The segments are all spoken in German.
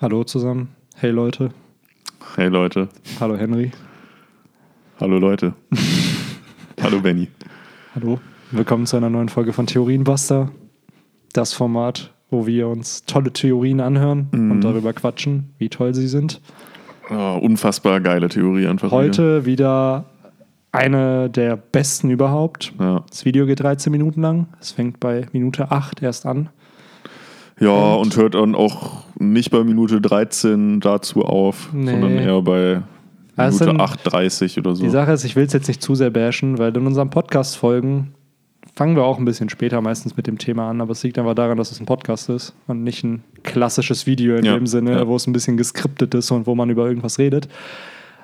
Hallo zusammen. Hey Leute. Hey Leute. Hallo Henry. Hallo Leute. Hallo Benny. Hallo. Willkommen zu einer neuen Folge von Theorienbuster. Das Format, wo wir uns tolle Theorien anhören Mhm. und darüber quatschen, wie toll sie sind. Oh, unfassbar geile Theorie einfach. Heute wieder eine der besten überhaupt. Ja. Das Video geht 13 Minuten lang. Es fängt bei Minute 8 erst an. Ja, und hört dann auch nicht bei Minute 13 dazu auf, Nee. sondern eher bei Also Minute sind- 8,30 oder so. Die Sache ist, ich will es jetzt nicht zu sehr bashen, weil in unseren Podcast-Folgen fangen wir auch ein bisschen später meistens mit dem Thema an, aber es liegt einfach daran, dass es ein Podcast ist und nicht ein klassisches Video in Ja, dem Sinne, ja. wo es ein bisschen geskriptet ist und wo man über irgendwas redet.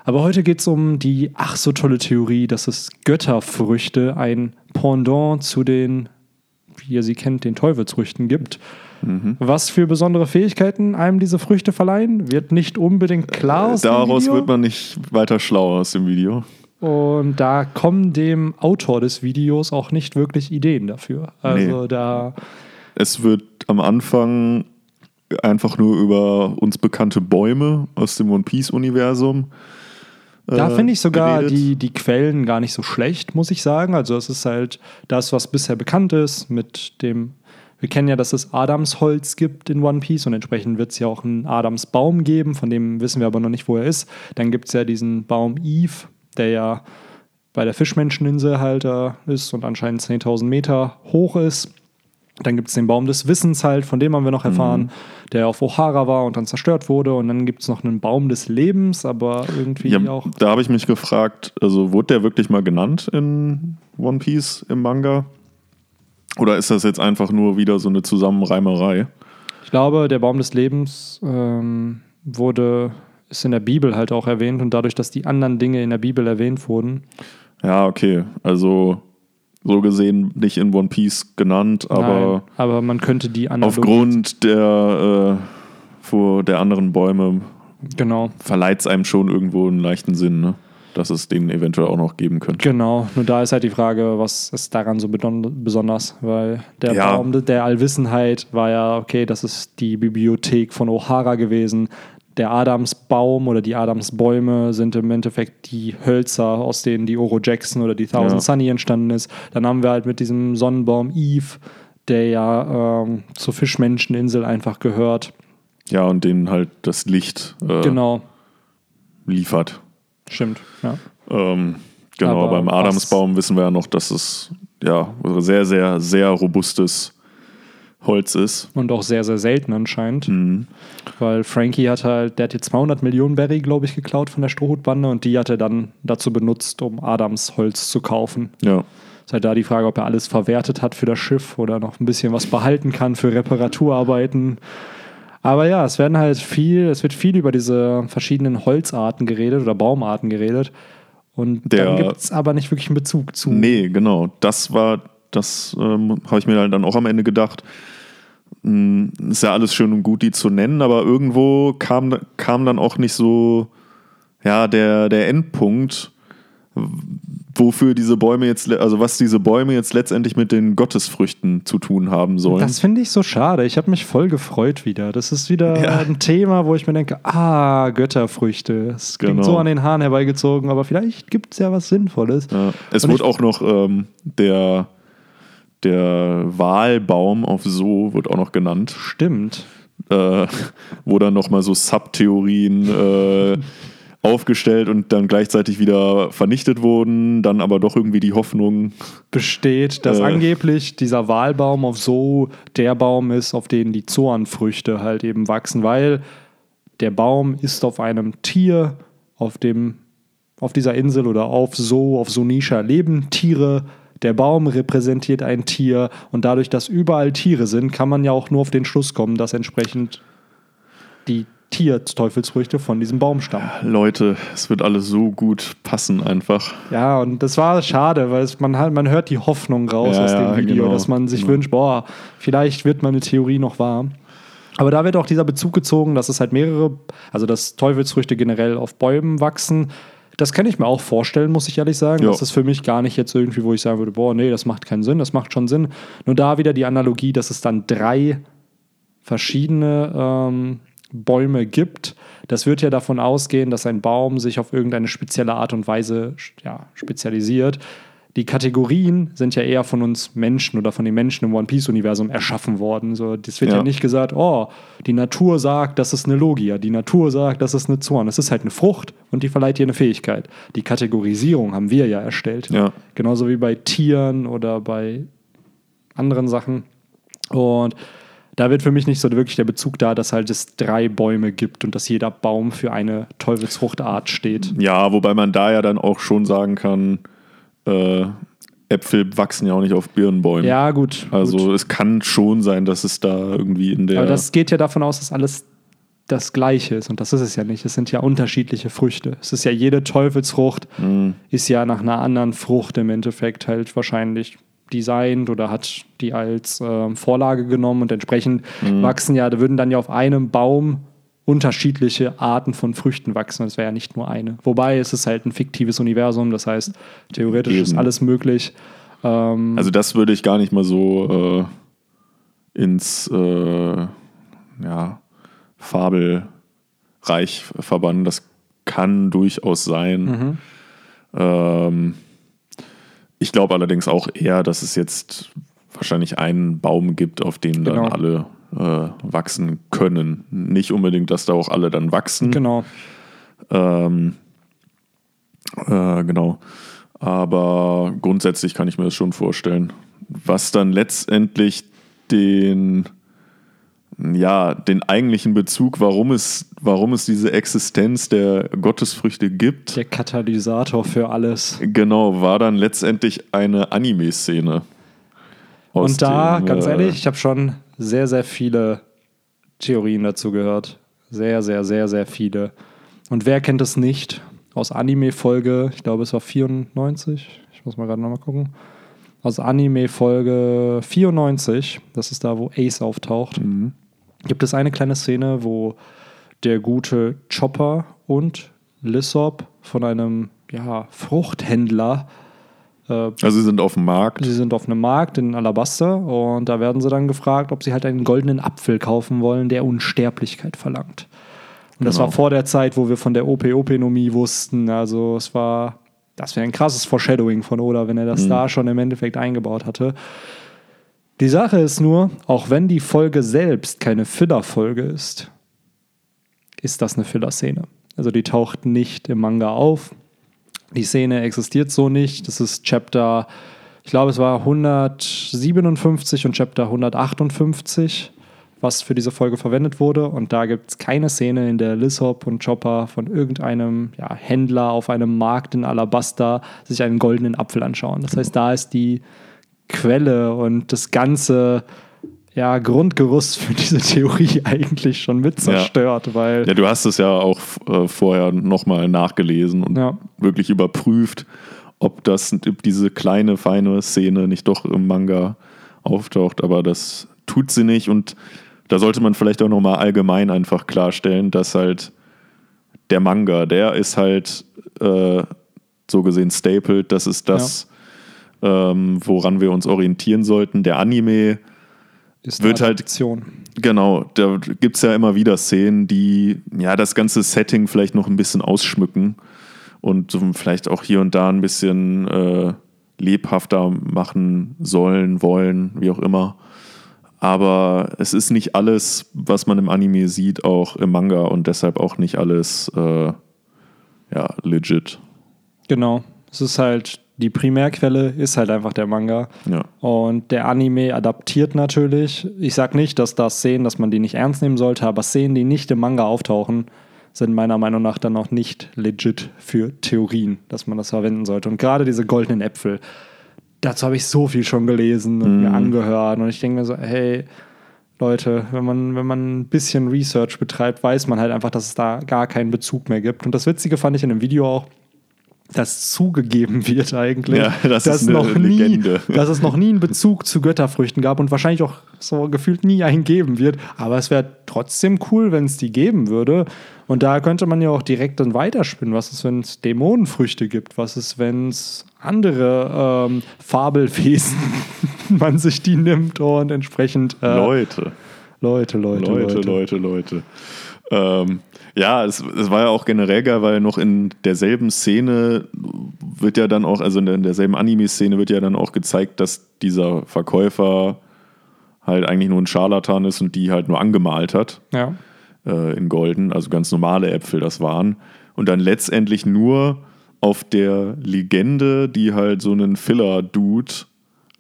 Aber heute geht es um die ach so tolle Theorie, dass es Götterfrüchte ein Pendant zu den, wie ihr sie kennt, den Teufelsfrüchten gibt. Mhm. Was für besondere Fähigkeiten einem diese Früchte verleihen, wird nicht unbedingt klar aus dem Daraus Video. wird man nicht weiter schlau aus dem Video. Und da kommen dem Autor des Videos auch nicht wirklich Ideen dafür. Also Nee. da, Es wird am Anfang einfach nur über uns bekannte Bäume aus dem One Piece-Universum. Da äh, finde ich sogar geredet. die, die Quellen gar nicht so schlecht, muss ich sagen. Also es ist halt das, was bisher bekannt ist mit dem, wir kennen ja, dass es Adamsholz gibt in One Piece und entsprechend wird es ja auch einen Adamsbaum geben, von dem wissen wir aber noch nicht, wo er ist. Dann gibt es ja diesen Baum Eve, der ja bei der Fischmenscheninsel halt äh, ist und anscheinend 10.000 Meter hoch ist. Dann gibt es den Baum des Wissens halt, von dem haben wir noch erfahren, der auf O'Hara war und dann zerstört wurde. Und dann gibt es noch einen Baum des Lebens, aber irgendwie Ja, auch. da habe ich mich gefragt, also wurde der wirklich mal genannt in One Piece im Manga? Oder ist das jetzt einfach nur wieder so eine Zusammenreimerei? Ich glaube, der Baum des Lebens ähm, wurde, ist in der Bibel halt auch erwähnt und dadurch, dass die anderen Dinge in der Bibel erwähnt wurden, Ja, okay. Also so gesehen nicht in One Piece genannt, aber Nein, aber man könnte die Analogie, aufgrund der, äh, vor der anderen Bäume genau, verleiht es einem schon irgendwo einen leichten Sinn, ne? dass es den eventuell auch noch geben könnte. genau. Nur da ist halt die Frage, was ist daran so besonders, weil der Ja. Baum der Allwissenheit war ja, okay, das ist die Bibliothek von O'Hara gewesen. Der Adamsbaum oder die Adamsbäume sind im Endeffekt die Hölzer, aus denen die Oro Jackson oder die Thousand Ja. Sunny entstanden ist. Dann haben wir halt mit diesem Sonnenbaum Eve, der ja ähm, zur Fischmenscheninsel einfach gehört. Ja, und denen halt das Licht äh, Genau, liefert. stimmt. Ja. Ähm, genau, Aber beim Adamsbaum wissen wir ja noch, dass es ja sehr, sehr, sehr robustes Holz ist. Und auch sehr, sehr selten anscheinend. Mhm. Weil Frankie hat halt, der hat jetzt 200 Millionen Berry, glaube ich, geklaut von der Strohhutbande und die hat er dann dazu benutzt, um Adams Holz zu kaufen. Ja. Ist halt da die Frage, ob er alles verwertet hat für das Schiff oder noch ein bisschen was behalten kann für Reparaturarbeiten. Aber ja, es werden halt viel, es wird viel über diese verschiedenen Holzarten geredet oder Baumarten geredet. Und Der- dann gibt es aber nicht wirklich einen Bezug zu. Nee, genau. Das war, das ähm, habe ich mir dann auch am Ende gedacht. Hm, Ist ja alles schön und gut, die zu nennen, aber irgendwo kam, kam dann auch nicht so, ja, der, der Endpunkt, wofür diese Bäume jetzt, also was diese Bäume jetzt letztendlich mit den Gottesfrüchten zu tun haben sollen. Das finde ich so schade. Ich habe mich voll gefreut wieder. Das ist wieder Ja. ein Thema, wo ich mir denke, ah, Götterfrüchte. Es klingt Genau. so an den Haaren herbeigezogen, aber vielleicht gibt es ja was Sinnvolles. Ja. Es Und wurde auch noch ähm, der, der Wahlbaum auf So wird auch noch genannt. Stimmt. äh, wo dann nochmal so Subtheorien äh, aufgestellt und dann gleichzeitig wieder vernichtet wurden, dann aber doch irgendwie die Hoffnung. Besteht, dass Äh. angeblich dieser Walbaum auf so der Baum ist, auf den die Zornfrüchte halt eben wachsen, weil der Baum ist auf einem Tier, auf dem auf dieser Insel oder auf so, auf Sonisha leben Tiere. Der Baum repräsentiert ein Tier und dadurch, dass überall Tiere sind, kann man ja auch nur auf den Schluss kommen, dass entsprechend die Tierteufelsfrüchte von diesem Baum stammen. Leute, es wird alles so gut passen einfach. Ja, und das war schade, weil es, man, halt, man hört die Hoffnung raus Ja, aus dem ja, Video, genau. dass man sich Genau. wünscht, boah, vielleicht wird meine Theorie noch wahr. Aber da wird auch dieser Bezug gezogen, dass es halt mehrere, also dass Teufelsfrüchte generell auf Bäumen wachsen. Das kann ich mir auch vorstellen, muss ich ehrlich sagen. Ja. Das ist für mich gar nicht jetzt irgendwie, wo ich sagen würde, boah, nee, das macht keinen Sinn, das macht schon Sinn. Nur da wieder die Analogie, dass es dann drei verschiedene ähm, Bäume gibt, das wird ja davon ausgehen, dass ein Baum sich auf irgendeine spezielle Art und Weise ja, spezialisiert. Die Kategorien sind ja eher von uns Menschen oder von den Menschen im One Piece-Universum erschaffen worden. So, das wird ja. ja. nicht gesagt, oh, die Natur sagt, das ist eine Logia, die Natur sagt, das ist eine Zorn. Es ist halt eine Frucht und die verleiht dir eine Fähigkeit. Die Kategorisierung haben wir ja erstellt. Ja. Genauso wie bei Tieren oder bei anderen Sachen. Und da wird für mich nicht so wirklich der Bezug da, dass halt es drei Bäume gibt und dass jeder Baum für eine Teufelsfruchtart steht. Ja, wobei man da ja dann auch schon sagen kann, äh, Äpfel wachsen ja auch nicht auf Birnbäumen. Ja, gut. Also gut. es kann schon sein, dass es da irgendwie in der. Aber das geht ja davon aus, dass alles das Gleiche ist. Und das ist es ja nicht. Es sind ja unterschiedliche Früchte. Es ist ja jede Teufelsfrucht, mm. ist ja nach einer anderen Frucht im Endeffekt halt wahrscheinlich designt oder hat die als äh, Vorlage genommen und entsprechend mhm. wachsen ja, da würden dann ja auf einem Baum unterschiedliche Arten von Früchten wachsen. Das wäre ja nicht nur eine. Wobei es ist halt ein fiktives Universum, das heißt, theoretisch Eben. ist alles möglich. Ähm also das würde ich gar nicht mal so äh, ins äh, ja, Fabelreich verbannen. Das kann durchaus sein. Mhm. Ähm, ich glaube allerdings auch eher, dass es jetzt wahrscheinlich einen Baum gibt, auf dem genau. dann alle äh, wachsen können. Nicht unbedingt, dass da auch alle dann wachsen. Genau. Ähm, äh, genau. Aber grundsätzlich kann ich mir das schon vorstellen. Was dann letztendlich den, ja, den eigentlichen Bezug, warum es, warum es diese Existenz der Gottesfrüchte gibt. Der Katalysator für alles. Genau, war dann letztendlich eine Anime-Szene. Und da, dem, ganz äh, ehrlich, ich habe schon sehr, sehr viele Theorien dazu gehört. Sehr, sehr, sehr, sehr viele. Und wer kennt es nicht? Aus Anime-Folge, ich glaube, es war 94. Ich muss mal gerade nochmal gucken aus Anime-Folge 94, das ist da, wo Ace auftaucht, mhm gibt es eine kleine Szene, wo der gute Chopper und Lissop von einem ja, Fruchthändler. Äh, also sie sind auf dem Markt. Sie sind auf einem Markt in Alabaster und da werden sie dann gefragt, ob sie halt einen goldenen Apfel kaufen wollen, der Unsterblichkeit verlangt. Und das genau. war vor der Zeit, wo wir von der OP-Openomie wussten. Also es war, das wäre ein krasses Foreshadowing von Oda, wenn er das mhm. da schon im Endeffekt eingebaut hatte. Die Sache ist nur, auch wenn die Folge selbst keine Filler-Folge ist, ist das eine Filler-Szene. Also die taucht nicht im Manga auf. Die Szene existiert so nicht. Das ist Chapter, ich glaube, es war 157 und Chapter 158, was für diese Folge verwendet wurde. Und da gibt es keine Szene, in der Lissop und Chopper von irgendeinem ja, Händler auf einem Markt in Alabasta sich einen goldenen Apfel anschauen. Das heißt, da ist die Quelle und das ganze ja, Grundgerüst für diese Theorie eigentlich schon mit zerstört, ja. weil. Ja, du hast es ja auch äh, vorher nochmal nachgelesen und ja. wirklich überprüft, ob das ob diese kleine, feine Szene nicht doch im Manga auftaucht, aber das tut sie nicht und da sollte man vielleicht auch nochmal allgemein einfach klarstellen, dass halt der Manga, der ist halt äh, so gesehen stapled, das ist das, ähm, woran wir uns orientieren sollten. Der Anime ist wird halt. Genau, da gibt es ja immer wieder Szenen, die ja das ganze Setting vielleicht noch ein bisschen ausschmücken und vielleicht auch hier und da ein bisschen äh, lebhafter machen sollen, wollen, wie auch immer. Aber es ist nicht alles, was man im Anime sieht, auch im Manga und deshalb auch nicht alles äh, ja, legit. Genau. Es ist halt die Primärquelle ist halt einfach der Manga. Ja. Und der Anime adaptiert natürlich. Ich sage nicht, dass das Szenen, dass man die nicht ernst nehmen sollte, aber Szenen, die nicht im Manga auftauchen, sind meiner Meinung nach dann auch nicht legit für Theorien, dass man das verwenden sollte. Und gerade diese goldenen Äpfel, dazu habe ich so viel schon gelesen und mm. mir angehört. Und ich denke mir so, hey, Leute, wenn man, wenn man ein bisschen Research betreibt, weiß man halt einfach, dass es da gar keinen Bezug mehr gibt. Und das Witzige fand ich in dem Video auch, dass zugegeben wird eigentlich, ja, das dass, noch nie, dass es noch nie einen Bezug zu Götterfrüchten gab und wahrscheinlich auch so gefühlt nie einen geben wird. Aber es wäre trotzdem cool, wenn es die geben würde. Und da könnte man ja auch direkt dann weiterspinnen. Was ist, wenn es Dämonenfrüchte gibt? Was ist, wenn es andere ähm, Fabelwesen, man sich die nimmt und entsprechend äh, Leute. Leute, Leute, Leute, Leute. Leute, Leute. Ähm, ja, es, es war ja auch generell geil, weil noch in derselben Szene wird ja dann auch, also in, der, in derselben Anime-Szene wird ja dann auch gezeigt, dass dieser Verkäufer halt eigentlich nur ein Scharlatan ist und die halt nur angemalt hat Ja. äh, in Golden, also ganz normale Äpfel das waren. Und dann letztendlich nur auf der Legende, die halt so einen Filler-Dude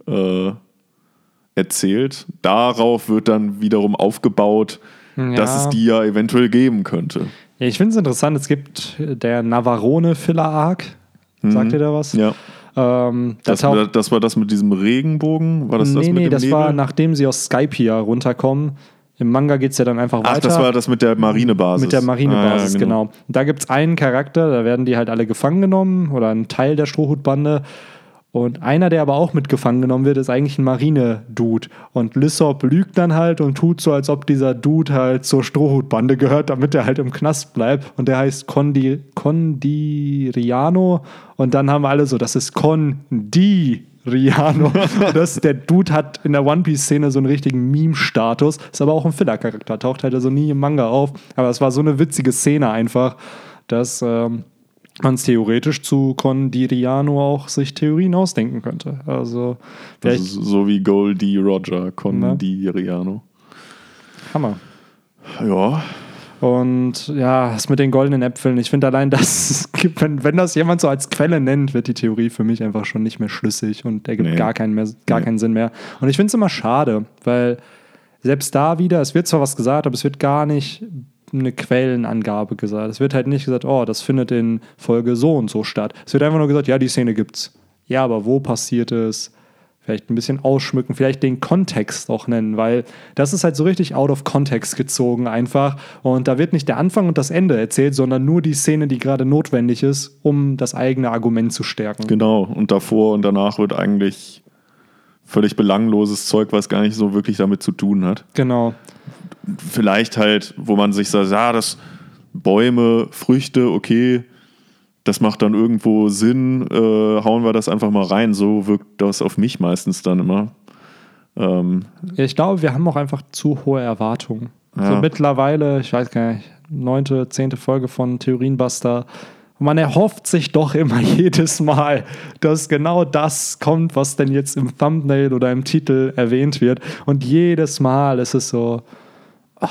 äh, erzählt, darauf wird dann wiederum aufgebaut, dass Ja. es die ja eventuell geben könnte. Ja, ich finde es interessant, es gibt der Navarone Filler Arc. Sagt ihr da was? Mhm. Ja. Ähm, da Das, taucht- das war das mit diesem Regenbogen? War das das nee, mit nee, dem das Nebel? war nachdem sie aus Skypiea runterkommen. Im Manga geht es ja dann einfach Ach, weiter. das war das mit der Marinebasis. Mit der Marinebasis, Ah, ja, genau. Und Da gibt es einen Charakter, da werden die halt alle gefangen genommen oder ein Teil der Strohhutbande. Und einer, der aber auch mit gefangen genommen wird, ist eigentlich ein Marine-Dude. Und Lissop lügt dann halt und tut so, als ob dieser Dude halt zur Strohhutbande gehört, damit er halt im Knast bleibt. Und der heißt Condi Condiriano. Und dann haben alle so, das ist Condiriano. Und das, der Dude hat in der One Piece-Szene so einen richtigen Meme-Status. Ist aber auch ein Filler-Charakter. Taucht halt also nie im Manga auf. Aber es war so eine witzige Szene einfach, dass. Ähm, man es theoretisch zu Condiriano auch sich Theorien ausdenken könnte. Also Das vielleicht ist so wie Goldie Roger, Condiriano. Hammer. Ja, Und ja, das mit den goldenen Äpfeln, ich finde allein das, wenn, wenn das jemand so als Quelle nennt, wird die Theorie für mich einfach schon nicht mehr schlüssig und ergibt Nee. gar, keinen, mehr, gar Nee. keinen Sinn mehr. Und ich finde es immer schade, weil selbst da wieder, es wird zwar was gesagt, aber es wird gar nicht eine Quellenangabe gesagt. Es wird halt nicht gesagt, oh, das findet in Folge so und so statt. Es wird einfach nur gesagt, ja, die Szene gibt's. Ja, aber wo passiert es? Vielleicht ein bisschen ausschmücken, vielleicht den Kontext auch nennen, weil das ist halt so richtig out of context gezogen einfach. Und da wird nicht der Anfang und das Ende erzählt, sondern nur die Szene, die gerade notwendig ist, um das eigene Argument zu stärken. genau. Und davor und danach wird eigentlich völlig belangloses Zeug, was gar nicht so wirklich damit zu tun hat. Genau. Vielleicht halt, wo man sich sagt, ja, das Bäume, Früchte, okay, das macht dann irgendwo Sinn, äh, hauen wir das einfach mal rein. So wirkt das auf mich meistens dann immer. Ähm, Ja, ich glaube, wir haben auch einfach zu hohe Erwartungen. Ja. So mittlerweile, ich weiß gar nicht, neunte, zehnte Folge von Theorienbuster. Und man erhofft sich doch immer jedes Mal, dass genau das kommt, was denn jetzt im Thumbnail oder im Titel erwähnt wird. Und jedes Mal ist es so, oh,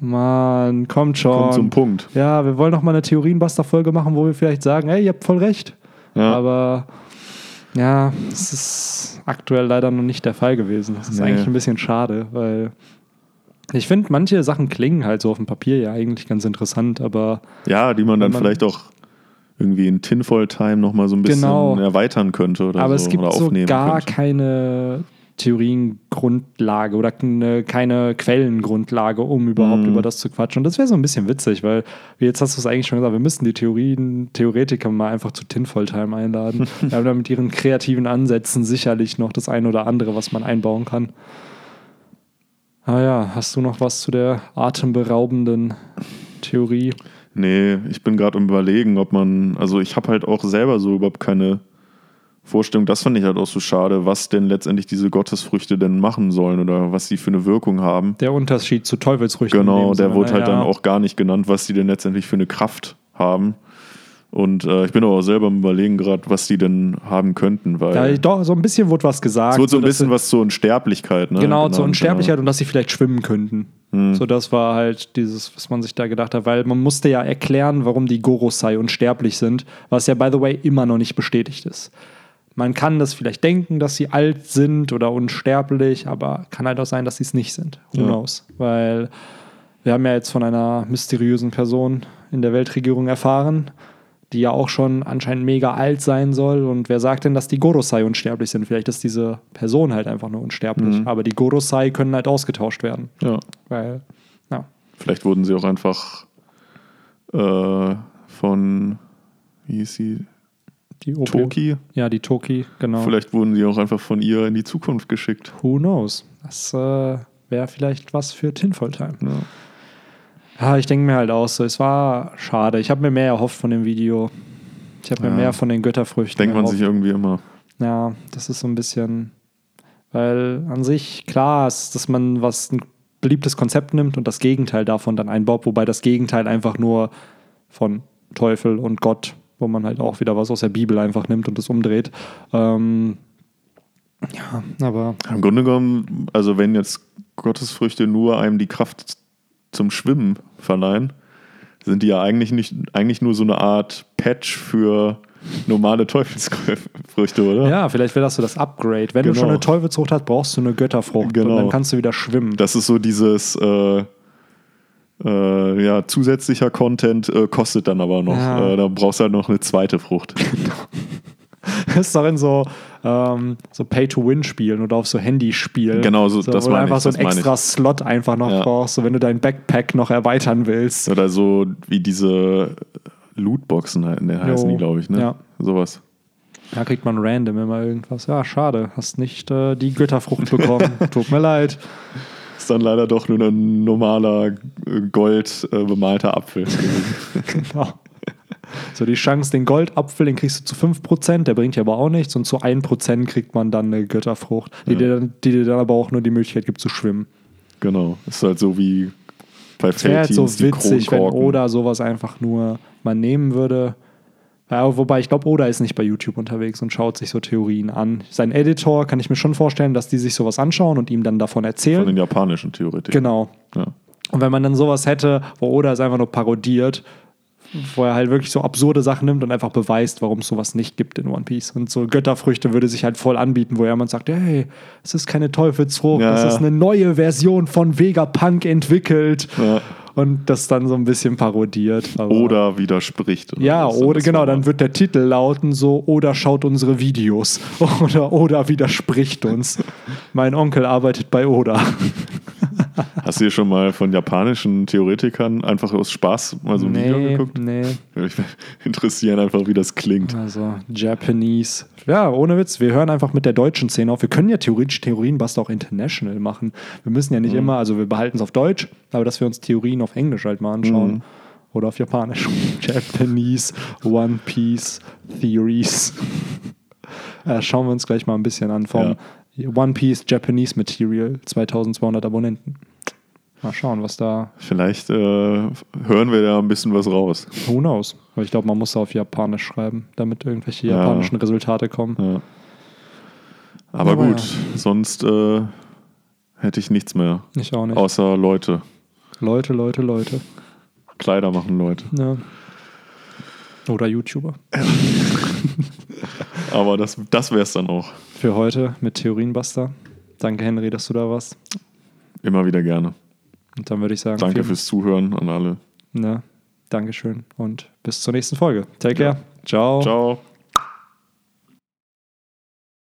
Mann, kommt schon. kommt zum Punkt. Ja, wir wollen noch mal eine Theorienbuster-Folge machen, wo wir vielleicht sagen, hey, ihr habt voll recht. Ja. Aber ja, es ist aktuell leider noch nicht der Fall gewesen. Das ist Nee. eigentlich ein bisschen schade, weil ich finde, manche Sachen klingen halt so auf dem Papier ja eigentlich ganz interessant, aber Ja, die man dann man- vielleicht auch irgendwie in Tinfoil Time nochmal so ein bisschen Genau. erweitern könnte oder aber so es gibt oder so gar könnte. keine Theoriengrundlage oder keine, Quellengrundlage, um überhaupt Mhm. über das zu quatschen. Und das wäre so ein bisschen witzig, weil jetzt hast du es eigentlich schon gesagt, wir müssten die Theorien, Theoretiker mal einfach zu Tinfoil Time einladen. Wir haben da mit ihren kreativen Ansätzen sicherlich noch das eine oder andere, was man einbauen kann. Ah ja, hast du noch was zu der atemberaubenden Theorie? Nee, ich bin gerade im Überlegen, ob man, also ich habe halt auch selber so überhaupt keine Vorstellung, das fand ich halt auch so schade, was denn letztendlich diese Gottesfrüchte denn machen sollen oder was sie für eine Wirkung haben. Der Unterschied zu Teufelsfrüchten. Genau, der Sinne, wurde halt ja. dann auch gar nicht genannt, was die denn letztendlich für eine Kraft haben. Und äh, ich bin aber auch selber am überlegen gerade, was die denn haben könnten, weil Ja, doch, so ein bisschen wurde was gesagt. es wurde so ein bisschen was zur Unsterblichkeit. Ne? Genau, zur Unsterblichkeit Genau. und dass sie vielleicht schwimmen könnten. So, das war halt dieses, was man sich da gedacht hat, weil man musste ja erklären, warum die Gorosei unsterblich sind, was ja, by the way, immer noch nicht bestätigt ist. Man kann das vielleicht denken, dass sie alt sind oder unsterblich, aber kann halt auch sein, dass sie es nicht sind. Who Ja. knows? Weil wir haben ja jetzt von einer mysteriösen Person in der Weltregierung erfahren, die ja auch schon anscheinend mega alt sein soll. Und wer sagt denn, dass die Gorosei unsterblich sind? Vielleicht ist diese Person halt einfach nur unsterblich. Mhm. Aber die Gorosei können halt ausgetauscht werden. Ja. Weil, ja. Vielleicht wurden sie auch einfach äh, von, wie hieß sie, Die OP Toki? Ja, die Toki, genau. Vielleicht wurden sie auch einfach von ihr in die Zukunft geschickt. Who knows? Das äh, wäre vielleicht was für Tinfoil Time. Ja. Ja, ich denke mir halt auch so, es war schade. Ich habe mir mehr erhofft von dem Video. Ich habe mir Ja. mehr von den Götterfrüchten Denkt man erhofft. sich irgendwie immer. Ja, das ist so ein bisschen, weil an sich klar ist, dass man was beliebtes Konzept nimmt und das Gegenteil davon dann einbaut, wobei das Gegenteil einfach nur von Teufel und Gott, wo man halt auch wieder was aus der Bibel einfach nimmt und das umdreht. Ähm, ja, aber. Im Grunde genommen, also wenn jetzt Gottesfrüchte nur einem die Kraft zum Schwimmen verleihen, sind die ja eigentlich nicht eigentlich nur so eine Art Patch für normale Teufelsfrüchte, oder? Ja, vielleicht wäre das so das Upgrade. Wenn Genau. du schon eine Teufelsfrucht hast, brauchst du eine Götterfrucht Genau. und dann kannst du wieder schwimmen. Das ist so dieses äh, äh, ja, zusätzlicher Content äh, kostet dann aber noch. Ja. Äh, da brauchst du halt noch eine zweite Frucht. Das ist doch in so, ähm, so Pay-to-Win-Spielen oder auf so Handyspielen. Genau, so- das wo du meine einfach ich, so das einen meine ich. extra Slot einfach noch Ja. brauchst, so wenn du dein Backpack noch erweitern willst. Oder so wie diese Lootboxen halt, ne, heißen die, glaube ich, ne? Ja. Sowas. Da kriegt man random immer irgendwas. Ja, schade, hast nicht äh, die Götterfrucht bekommen. Tut mir leid. Ist dann leider doch nur ein normaler äh, gold äh, bemalter Apfel. Genau. So, die Chance, den Goldapfel, den kriegst du zu 5%, der bringt dir aber auch nichts. Und zu 1% kriegt man dann eine Götterfrucht, die, Ja. dir, dann, die dir dann aber auch nur die Möglichkeit gibt zu schwimmen. genau. Ist halt so wie bei Es wäre halt so Feldteams witzig, wenn. Oda sowas einfach nur mal nehmen würde. Ja, wobei ich glaube, Oda ist nicht bei YouTube unterwegs und schaut sich so Theorien an. Sein Editor kann ich mir schon vorstellen, dass die sich sowas anschauen und ihm dann davon erzählen. Von den japanischen Theoretikern. Genau. Ja. Und wenn man dann sowas hätte, wo Oda es einfach nur parodiert, wo er halt wirklich so absurde Sachen nimmt und einfach beweist, warum es sowas nicht gibt in One Piece. Und so Götterfrüchte würde sich halt voll anbieten, wo jemand sagt, hey, es ist keine Teufelsfrucht, Ja, es ja. ist eine neue Version von Vegapunk entwickelt. Ja. Und das dann so ein bisschen parodiert. Oder widerspricht. Oder ja, oder genau, dann wird der Titel lauten so, oder schaut unsere Videos. Oder Oda widerspricht uns. mein Onkel arbeitet bei Oda. Hast du dir schon mal von japanischen Theoretikern einfach aus Spaß mal so ein Video nee, geguckt? nee. Mich interessieren einfach, wie das klingt. Also Japanese. Ja, ohne Witz. Wir hören einfach mit der deutschen Szene auf. Wir können ja theoretisch Theorienbuster auch international machen. Wir müssen ja nicht immer, also wir behalten es auf Deutsch, aber dass wir uns Theorien auf Englisch halt mal anschauen. Mhm. Oder auf Japanisch. Japanese One Piece Theories. äh, schauen wir uns gleich mal ein bisschen an vom One Piece Japanese Material. 2200 Abonnenten. Mal schauen, was da. Vielleicht äh, hören wir da ein bisschen was raus. Who knows? Aber ich glaube, man muss auf Japanisch schreiben, damit irgendwelche Ja. japanischen Resultate kommen. Ja. Aber Aber gut, sonst äh, hätte ich nichts mehr. Ich auch nicht. Außer Leute. Leute, Leute, Leute. Kleider machen Leute. Ja. Oder YouTuber. Aber das, das wäre es dann auch. Für heute mit Theorienbuster. Danke, Henry, dass du da warst. Immer wieder gerne. Und dann würde ich sagen, Danke fürs Zuhören an alle. Ne, Dankeschön und bis zur nächsten Folge. Take Ja. care. Ciao. Ciao.